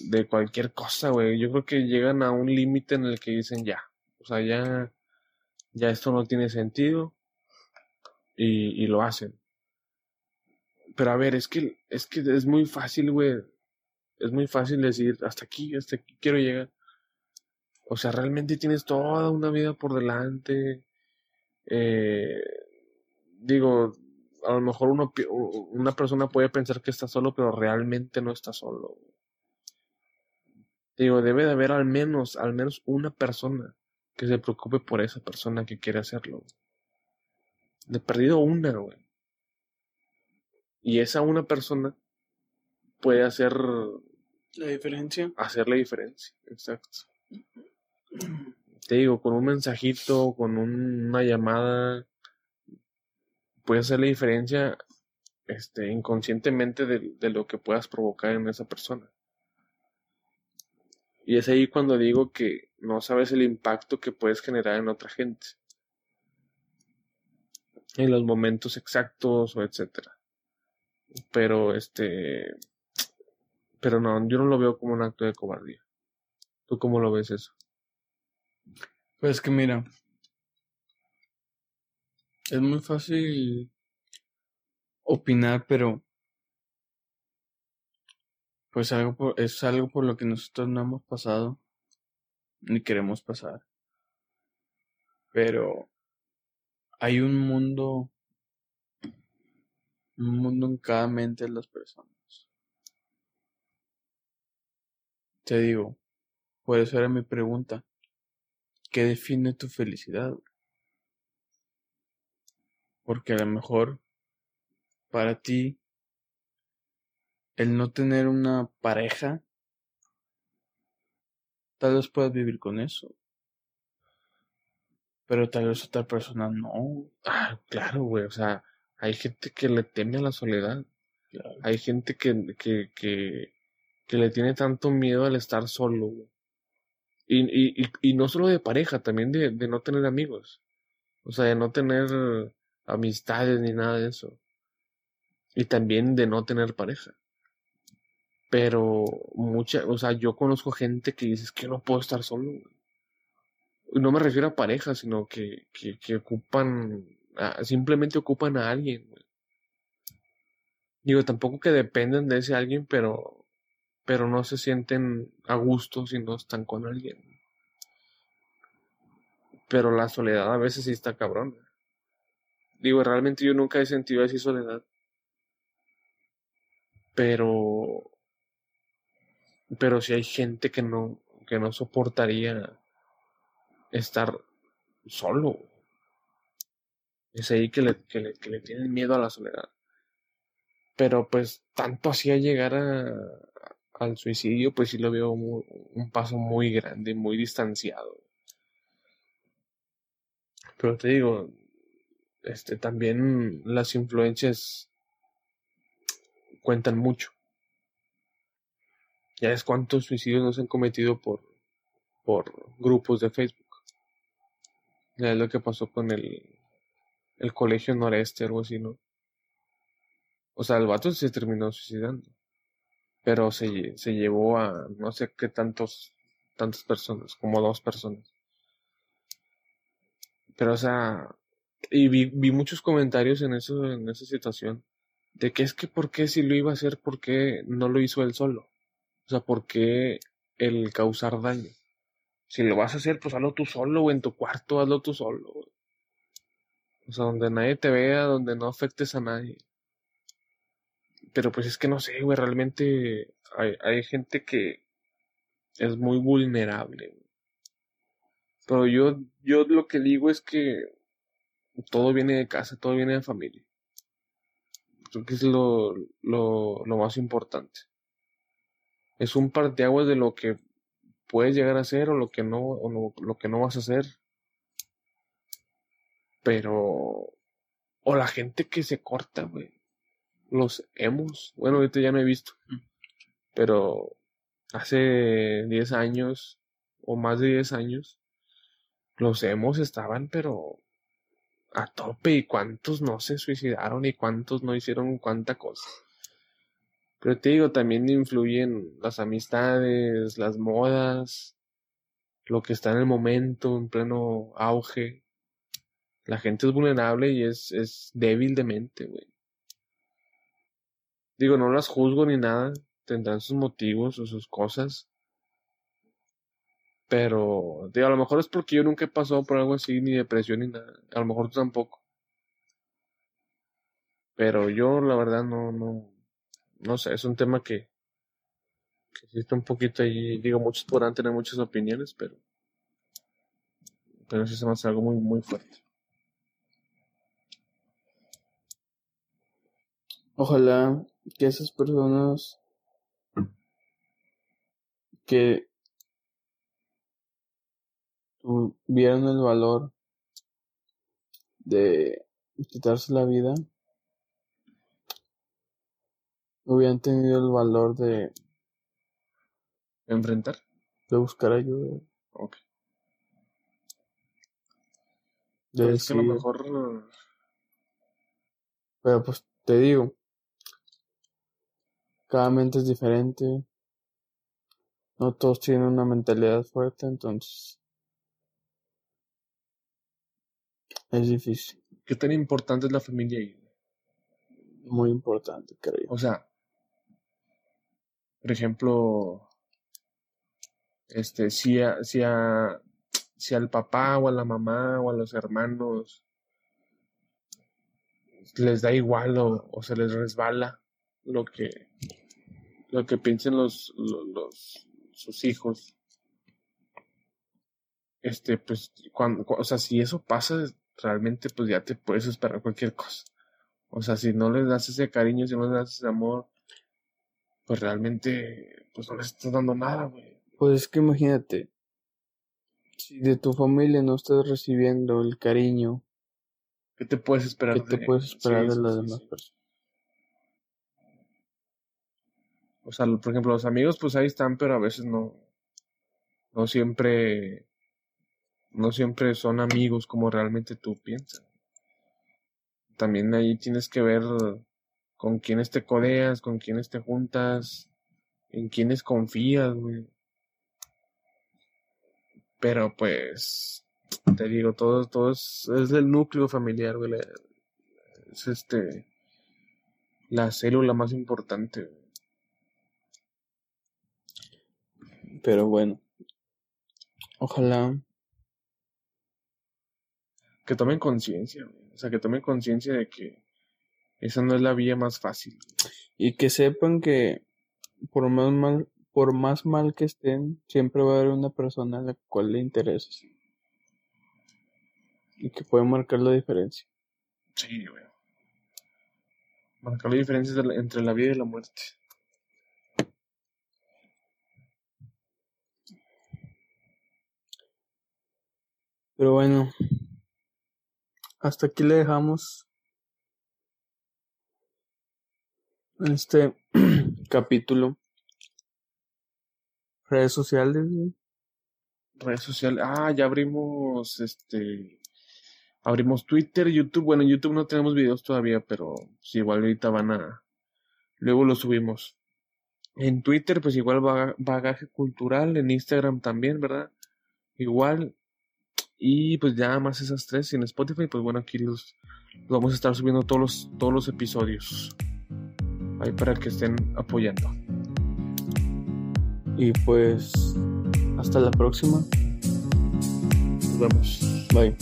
de cualquier cosa, güey. Yo creo que llegan a un límite en el que dicen ya, o sea, ya, ya esto no tiene sentido y, y lo hacen. Pero a ver, es que, es que es muy fácil, güey. Es muy fácil decir, hasta aquí, hasta aquí quiero llegar. O sea, realmente tienes toda una vida por delante. Eh, digo, a lo mejor uno, una persona puede pensar que está solo, pero realmente no está solo. Digo, debe de haber al menos, al menos una persona que se preocupe por esa persona que quiere hacerlo. De perdido una, güey. Y esa una persona puede hacer la diferencia. Hacer la diferencia, exacto te digo, con un mensajito, con una llamada, puede hacer la diferencia este, inconscientemente de, de, lo que puedas provocar en esa persona. Y es ahí cuando digo que no sabes el impacto que puedes generar en otra gente. En los momentos exactos o etcétera. Pero este. Pero no, yo no lo veo como un acto de cobardía. ¿Tú cómo lo ves eso? Pues que mira, es muy fácil opinar, pero pues algo por, es algo por lo que nosotros no hemos pasado ni queremos pasar. Pero hay un mundo, un mundo en cada mente de las personas. Te digo, por eso era mi pregunta. ¿Qué define tu felicidad? Porque a lo mejor para ti el no tener una pareja, tal vez puedas vivir con eso. Pero tal vez otra persona no. Ah, claro, güey. O sea, hay gente que le teme a la soledad. Hay gente que, que, que, que, le tiene tanto miedo al estar solo, güey. Y, y, y, no solo de pareja, también de, de, no tener amigos. O sea, de no tener amistades ni nada de eso. Y también de no tener pareja. Pero mucha, o sea, yo conozco gente que dice que no puedo estar solo. No me refiero a pareja, sino que, que, que ocupan, simplemente ocupan a alguien. Digo, tampoco que dependen de ese alguien, pero pero no se sienten a gusto si no están con alguien. Pero la soledad a veces sí está cabrón. Digo, realmente yo nunca he sentido así soledad. Pero pero si hay gente que no que no soportaría estar solo. Es ahí que le, que le, que le tienen miedo a la soledad. Pero pues tanto hacía llegar a, al suicidio, pues sí lo veo un paso muy grande, muy distanciado. Pero te digo, este también las influencias cuentan mucho. Ya es cuántos suicidios no se han cometido por, por grupos de Facebook. Ya es lo que pasó con el, el colegio noreste, algo así, ¿no? O sea, el vato se terminó suicidando pero se, se llevó a no sé qué tantos, tantas personas, como dos personas. Pero, o sea, y vi, vi muchos comentarios en eso, en esa situación, de que es que por qué si lo iba a hacer, por qué no lo hizo él solo. Sea, por qué el causar daño. Si lo vas a hacer, pues hazlo tú solo, o en tu cuarto, hazlo tú solo. O sea, donde nadie te vea, donde no afectes a nadie pero pues es que no sé, güey, realmente hay, hay gente que es muy vulnerable. Pero yo, yo lo que digo es que todo viene de casa, todo viene de familia. Creo que es lo, lo, lo más importante. Es un parteaguas de lo que puedes llegar a hacer o lo que no, o lo que no vas a hacer. Pero, o la gente que se corta, güey los emos. Bueno, ahorita ya no he visto. Pero hace 10 años o más de 10 años, los emos estaban, pero a tope. Y cuántos no se suicidaron y cuántos no hicieron cuánta cosa. Pero te digo, también influyen las amistades, las modas, lo que está en el momento, en pleno auge. La gente es vulnerable y es, es débil de mente, güey. Digo, no las juzgo ni nada, tendrán sus motivos o sus cosas. Pero, digo, a lo mejor es porque yo nunca he pasado por algo así, ni depresión ni nada. A lo mejor tú tampoco. Pero yo, la verdad, no, no, no sé, es un tema que, que existe un poquito ahí. Digo, muchos podrán tener muchas opiniones, pero, pero sí se me hace algo muy, muy fuerte. Ojalá que esas personas que tuvieron el valor de quitarse la vida hubieran tenido el valor de enfrentar de buscar ayuda. Ok. De Pero es que a lo mejor pero pues te digo cada mente es diferente. No todos tienen una mentalidad fuerte entonces es difícil. Qué tan importante es la familia ahí. muy importante creo O sea, por ejemplo, este, si a, si a, si al papá o a la mamá o a los hermanos les da igual o, se les resbala lo que, lo que piensen los, los, los- sus hijos. Este, pues, cuando, o sea, si eso pasa, realmente, pues ya te puedes esperar cualquier cosa. O sea, si no les das ese cariño, si no les das ese amor, pues realmente, pues no les estás dando nada, güey. Pues es que imagínate, si de tu familia no estás recibiendo el cariño ¿Qué te puedes esperar que te de- puedes esperar sí, de las sí, demás sí. personas. O sea, por ejemplo, los amigos, pues ahí están, pero a veces no, no siempre, no siempre son amigos como realmente tú piensas. También ahí tienes que ver con quiénes te codeas, con quiénes te juntas, en quiénes confías, güey. Pero pues, te digo, todo, todo es, es el núcleo familiar, güey. Es este, la célula más importante, güey. Pero bueno, ojalá que tomen conciencia, güey. O sea, que tomen conciencia de que esa no es la vía más fácil. y que sepan que por más mal, por más mal que estén, siempre va a haber una persona a la cual le interesa y que puede marcar la diferencia. Sí, güey. Marcar la diferencia la- entre la vida y la muerte. Pero bueno, hasta aquí le dejamos este [CLEARS THROAT] capítulo. Redes sociales. Redes sociales. Ah, ya abrimos este. Abrimos Twitter, YouTube. Bueno, en YouTube no tenemos videos todavía, pero sí, igual ahorita van a. Luego lo subimos. En Twitter, pues igual Baga- bagaje cultural. En Instagram también, ¿verdad? Igual. Y pues ya más esas tres. Y en Spotify, pues bueno, aquí los, los vamos a estar subiendo todos los, todos los episodios. Ahí para que estén apoyando. Y pues hasta la próxima. Nos vemos. Bye.